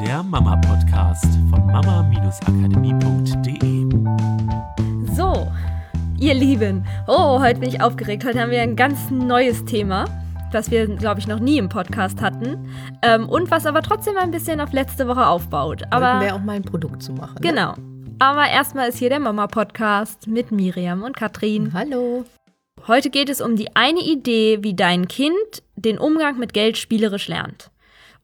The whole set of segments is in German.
der Mama-Podcast von mama-akademie.de. So, ihr Lieben, oh, heute bin ich aufgeregt. Heute haben wir ein ganz neues Thema, das wir, glaube ich, noch nie im Podcast hatten. Ähm, und was aber trotzdem ein bisschen auf letzte Woche aufbaut. Aber wir auch mal ein Produkt zu machen. ne? genau. Aber erstmal ist hier der Mama-Podcast mit Miriam und Katrin. Hallo. Heute geht es um die eine Idee, wie dein Kind den Umgang mit Geld spielerisch lernt.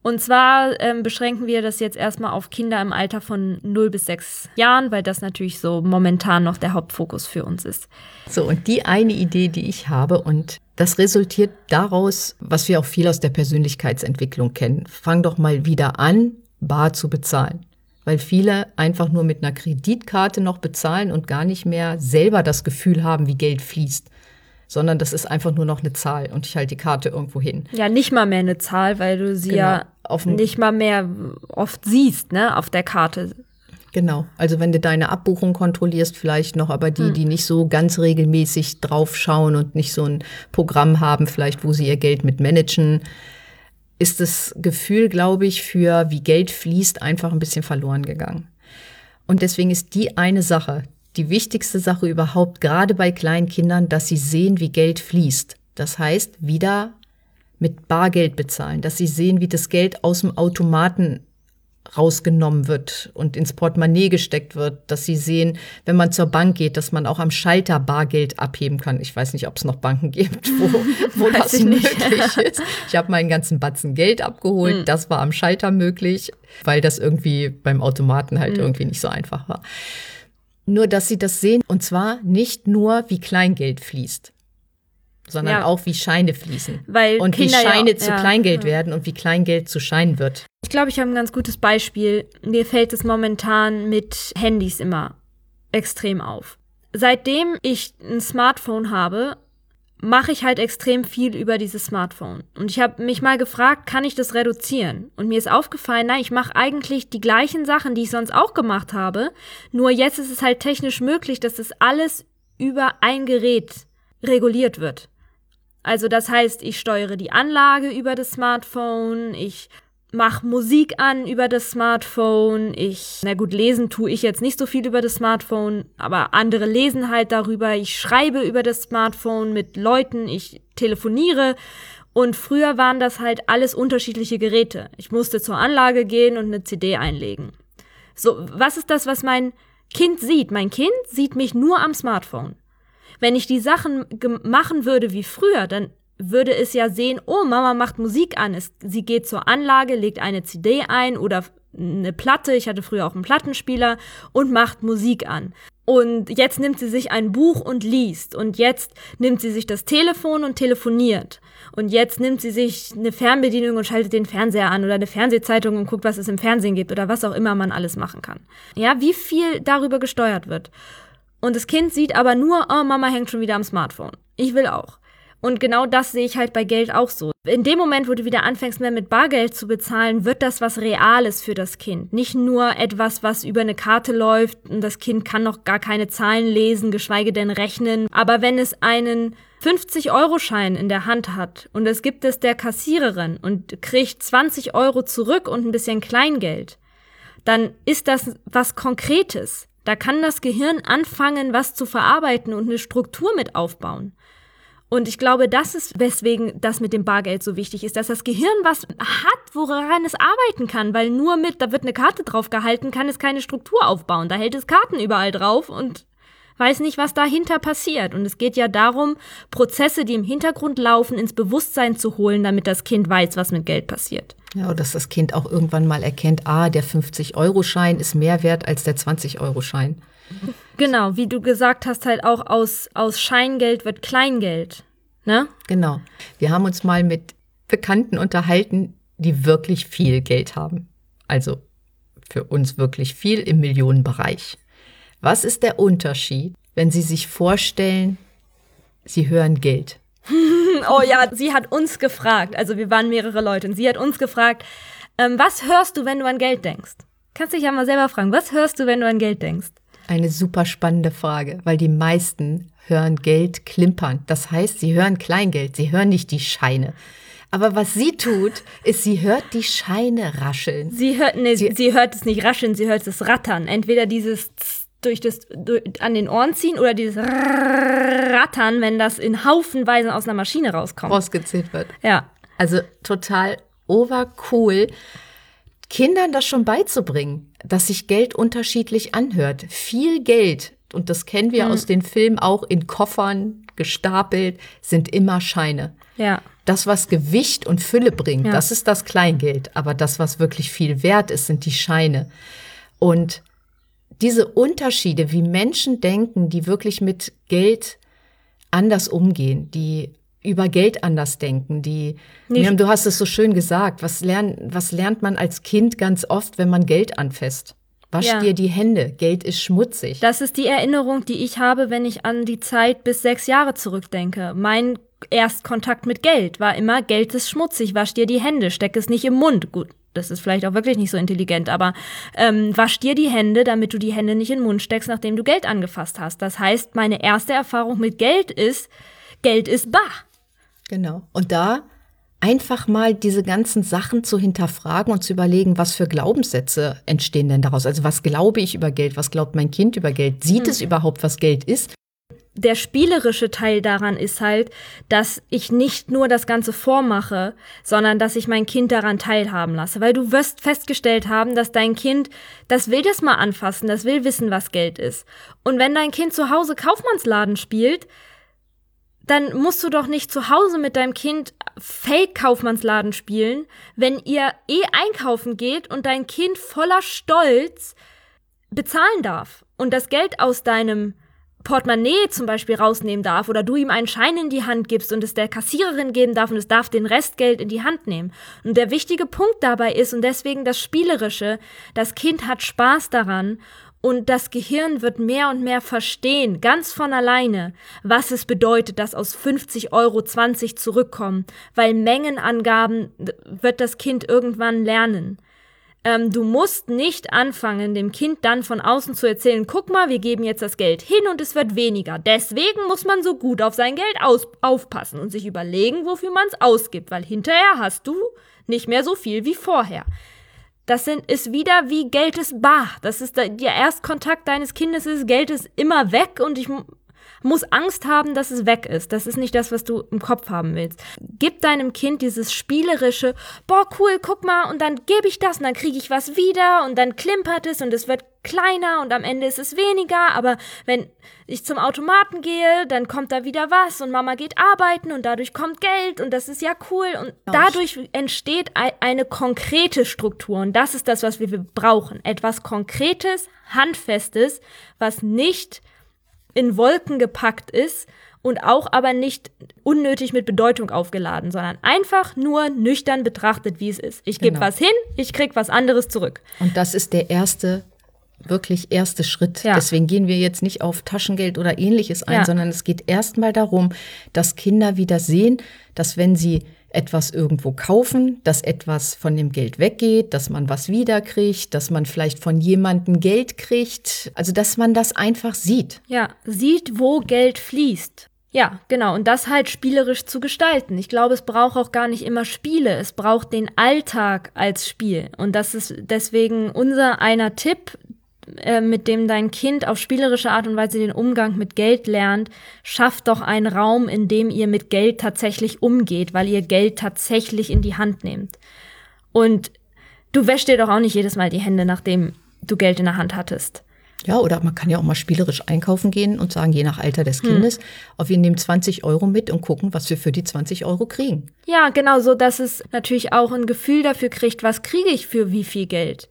Und zwar ähm, beschränken wir das jetzt erstmal auf Kinder im Alter von 0 bis 6 Jahren, weil das natürlich so momentan noch der Hauptfokus für uns ist. So, und die eine Idee, die ich habe, und das resultiert daraus, was wir auch viel aus der Persönlichkeitsentwicklung kennen. Fang doch mal wieder an, bar zu bezahlen. Weil viele einfach nur mit einer Kreditkarte noch bezahlen und gar nicht mehr selber das Gefühl haben, wie Geld fließt. Sondern das ist einfach nur noch eine Zahl und ich halte die Karte irgendwo hin. Ja, nicht mal mehr eine Zahl, weil du sie Genau, ja auf nicht mal mehr oft siehst, ne, auf der Karte. Genau. Also wenn du deine Abbuchung kontrollierst, vielleicht noch, aber die, die nicht so ganz regelmäßig draufschauen und nicht so ein Programm haben, vielleicht wo sie ihr Geld mit managen, ist das Gefühl, glaube ich, für wie Geld fließt, einfach ein bisschen verloren gegangen. Und deswegen ist die eine Sache, die wichtigste Sache überhaupt, gerade bei kleinen Kindern, dass sie sehen, wie Geld fließt. Das heißt, wieder mit Bargeld bezahlen, dass sie sehen, wie das Geld aus dem Automaten rausgenommen wird und ins Portemonnaie gesteckt wird, dass sie sehen, wenn man zur Bank geht, dass man auch am Schalter Bargeld abheben kann. Ich weiß nicht, ob es noch Banken gibt, wo, wo das möglich ist. Ich habe meinen ganzen Batzen Geld abgeholt, das war am Schalter möglich, weil das irgendwie beim Automaten halt irgendwie nicht so einfach war. Nur, dass sie das sehen, und zwar nicht nur, wie Kleingeld fließt, sondern Ja. auch, wie Scheine fließen. Weil und Kinder wie ja- Scheine zu ja. Kleingeld werden und wie Kleingeld zu Schein wird. Ich glaube, ich habe ein ganz gutes Beispiel. Mir fällt es momentan mit Handys immer extrem auf. Seitdem ich ein Smartphone habe, mache ich halt extrem viel über dieses Smartphone. Und ich habe mich mal gefragt, kann ich das reduzieren? Und mir ist aufgefallen, nein, ich mache eigentlich die gleichen Sachen, die ich sonst auch gemacht habe. Nur jetzt ist es halt technisch möglich, dass das alles über ein Gerät reguliert wird. Also das heißt, ich steuere die Anlage über das Smartphone, ich mache Musik an über das Smartphone, ich, na gut, lesen tue ich jetzt nicht so viel über das Smartphone, aber andere lesen halt darüber, ich schreibe über das Smartphone mit Leuten, ich telefoniere und früher waren das halt alles unterschiedliche Geräte. Ich musste zur Anlage gehen und eine CD einlegen. So, was ist das, was mein Kind sieht? Mein Kind sieht mich nur am Smartphone. Wenn ich die Sachen machen würde wie früher, dann würde es ja sehen, oh, Mama macht Musik an. Es, sie geht zur Anlage, legt eine CD ein oder eine Platte, ich hatte früher auch einen Plattenspieler und macht Musik an. Und jetzt nimmt sie sich ein Buch und liest. Und jetzt nimmt sie sich das Telefon und telefoniert. Und jetzt nimmt sie sich eine Fernbedienung und schaltet den Fernseher an oder eine Fernsehzeitung und guckt, was es im Fernsehen gibt oder was auch immer man alles machen kann. Ja, wie viel darüber gesteuert wird. Und das Kind sieht aber nur, oh, Mama hängt schon wieder am Smartphone. Ich will auch. Und genau das sehe ich halt bei Geld auch so. In dem Moment, wo du wieder anfängst, mehr mit Bargeld zu bezahlen, wird das was Reales für das Kind. Nicht nur etwas, was über eine Karte läuft und das Kind kann noch gar keine Zahlen lesen, geschweige denn rechnen. Aber wenn es einen 50-Euro-Schein in der Hand hat und es gibt es der Kassiererin und kriegt 20 Euro zurück und ein bisschen Kleingeld, dann ist das was Konkretes. Da kann das Gehirn anfangen, was zu verarbeiten und eine Struktur mit aufbauen. Und ich glaube, das ist, weswegen das mit dem Bargeld so wichtig ist, dass das Gehirn was hat, woran es arbeiten kann, weil nur mit, da wird eine Karte drauf gehalten, kann es keine Struktur aufbauen. Da hält es Karten überall drauf und weiß nicht, was dahinter passiert. Und es geht ja darum, Prozesse, die im Hintergrund laufen, ins Bewusstsein zu holen, damit das Kind weiß, was mit Geld passiert. Ja, oder dass das Kind auch irgendwann mal erkennt, ah, der 50-Euro-Schein ist mehr wert als der 20-Euro-Schein. Genau, wie du gesagt hast, halt auch aus, aus Scheingeld wird Kleingeld. Ne? Genau. Wir haben uns mal mit Bekannten unterhalten, die wirklich viel Geld haben. Also für uns wirklich viel im Millionenbereich. Was ist der Unterschied, wenn Sie sich vorstellen, Sie hören Geld? Oh ja, sie hat uns gefragt, also wir waren mehrere Leute, und sie hat uns gefragt, ähm, was hörst du, wenn du an Geld denkst? Kannst dich ja mal selber fragen, was hörst du, wenn du an Geld denkst? Eine super spannende Frage, weil die meisten hören Geld klimpern. Das heißt, sie hören Kleingeld, sie hören nicht die Scheine. Aber was sie tut, ist, sie hört die Scheine rascheln. Sie hört, nee, Sie- sie, hört es nicht rascheln, sie hört es rattern. Entweder dieses Tss durch das durch, an den Ohren ziehen oder dieses Rattern, wenn das in Haufenweise aus einer Maschine rauskommt. Rausgezählt wird. Ja. Also total overcool, Kindern das schon beizubringen, dass sich Geld unterschiedlich anhört. Viel Geld, und das kennen wir aus den Filmen auch in Koffern gestapelt, sind immer Scheine. Ja. Das, was Gewicht und Fülle bringt, Ja. das ist das Kleingeld. Aber das, was wirklich viel wert ist, sind die Scheine. Und diese Unterschiede, wie Menschen denken, die wirklich mit Geld anders umgehen, die über Geld anders denken, die, Miriam, du hast es so schön gesagt, was, lern, was lernt man als Kind ganz oft, wenn man Geld anfasst? Wasch Ja. dir die Hände, Geld ist schmutzig. Das ist die Erinnerung, die ich habe, wenn ich an die Zeit bis sechs Jahre zurückdenke. Mein Erstkontakt mit Geld war immer, Geld ist schmutzig, wasch dir die Hände, steck es nicht im Mund. Gut, das ist vielleicht auch wirklich nicht so intelligent, aber ähm, wasch dir die Hände, damit du die Hände nicht in den Mund steckst, nachdem du Geld angefasst hast. Das heißt, meine erste Erfahrung mit Geld ist, Geld ist bar. Genau. Und da einfach mal diese ganzen Sachen zu hinterfragen und zu überlegen, was für Glaubenssätze entstehen denn daraus? Also was glaube ich über Geld? Was glaubt mein Kind über Geld? Sieht es überhaupt, was Geld ist? der spielerische Teil daran ist halt, dass ich nicht nur das Ganze vormache, sondern dass ich mein Kind daran teilhaben lasse. Weil du wirst festgestellt haben, dass dein Kind, das will das mal anfassen, das will wissen, was Geld ist. Und wenn dein Kind zu Hause Kaufmannsladen spielt, dann musst du doch nicht zu Hause mit deinem Kind Fake-Kaufmannsladen spielen, wenn ihr eh einkaufen geht und dein Kind voller Stolz bezahlen darf und das Geld aus deinem Portemonnaie zum Beispiel rausnehmen darf oder du ihm einen Schein in die Hand gibst und es der Kassiererin geben darf und es darf den Restgeld in die Hand nehmen. Und der wichtige Punkt dabei ist und deswegen das Spielerische, das Kind hat Spaß daran und das Gehirn wird mehr und mehr verstehen, ganz von alleine, was es bedeutet, dass aus 50 Euro 20 zurückkommen, weil Mengenangaben wird das Kind irgendwann lernen. Ähm, du musst nicht anfangen, dem Kind dann von außen zu erzählen, guck mal, wir geben jetzt das Geld hin und es wird weniger. Deswegen muss man so gut auf sein Geld aufpassen und sich überlegen, wofür man es ausgibt, weil hinterher hast du nicht mehr so viel wie vorher. Das sind, ist wieder wie Geld ist bar. Das ist der, der Erstkontakt deines Kindes ist, Geld ist immer weg und ich muss Angst haben, dass es weg ist. Das ist nicht das, was du im Kopf haben willst. Gib deinem Kind dieses spielerische, boah, cool, guck mal, und dann gebe ich das und dann kriege ich was wieder und dann klimpert es und es wird kleiner und am Ende ist es weniger, aber wenn ich zum Automaten gehe, dann kommt da wieder was und Mama geht arbeiten und dadurch kommt Geld und das ist ja cool und dadurch entsteht ei- eine konkrete Struktur und das ist das, was wir brauchen. Etwas Konkretes, Handfestes, was nicht in Wolken gepackt ist und auch aber nicht unnötig mit Bedeutung aufgeladen, sondern einfach nur nüchtern betrachtet, wie es ist. Ich gebe Genau. was hin, ich krieg was anderes zurück. Und das ist der erste, wirklich erste Schritt. Ja. Deswegen gehen wir jetzt nicht auf Taschengeld oder ähnliches ein, Ja. sondern es geht erstmal darum, dass Kinder wieder sehen, dass wenn sie etwas irgendwo kaufen, dass etwas von dem Geld weggeht, dass man was wiederkriegt, dass man vielleicht von jemandem Geld kriegt. Also, dass man das einfach sieht. Ja, sieht, wo Geld fließt. Ja, genau. Und das halt spielerisch zu gestalten. Ich glaube, es braucht auch gar nicht immer Spiele. Es braucht den Alltag als Spiel. Und das ist deswegen unser einer Tipp, äh, mit dem dein Kind auf spielerische Art und Weise den Umgang mit Geld lernt. Schafft doch einen Raum, in dem ihr mit Geld tatsächlich umgeht, weil ihr Geld tatsächlich in die Hand nehmt. Und du wäschst dir doch auch nicht jedes Mal die Hände, nachdem du Geld in der Hand hattest. Ja, oder man kann ja auch mal spielerisch einkaufen gehen und sagen, je nach Alter des Kindes, auf wir nehmen 20 Euro mit und gucken, was wir für die 20 Euro kriegen. Ja, genau, so dass es natürlich auch ein Gefühl dafür kriegt, was kriege ich für wie viel Geld.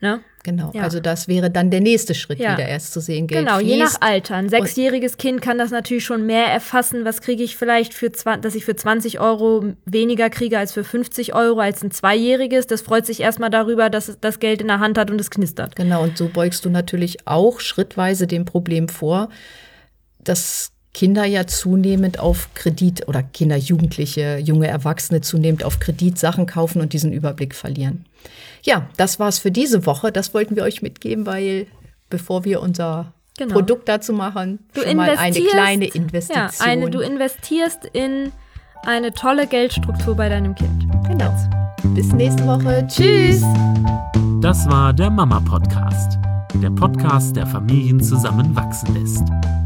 Ne? Genau. Ja. Also das wäre dann der nächste Schritt, Ja. wieder erst zu sehen, Geld Genau, je nach fließt. Alter. Ein sechsjähriges Kind kann das natürlich schon mehr erfassen. Was kriege ich vielleicht für, dass ich für 20 Euro weniger kriege als für 50 Euro als ein Zweijähriges. Das freut sich erstmal darüber, dass es das Geld in der Hand hat und es knistert. Genau, und so beugst du natürlich auch schrittweise dem Problem vor, dass Kinder ja zunehmend auf Kredit oder Kinder, Jugendliche, junge Erwachsene zunehmend auf Kredit Sachen kaufen und diesen Überblick verlieren. Ja, das war's für diese Woche. Das wollten wir euch mitgeben, weil bevor wir unser Genau. Produkt dazu machen, Du schon mal eine kleine Investition. Ja, eine, du investierst in eine tolle Geldstruktur bei deinem Kind. Genau. Bis nächste Woche. Tschüss. Das war der Mama Podcast. Der Podcast, der Familien zusammenwachsen lässt.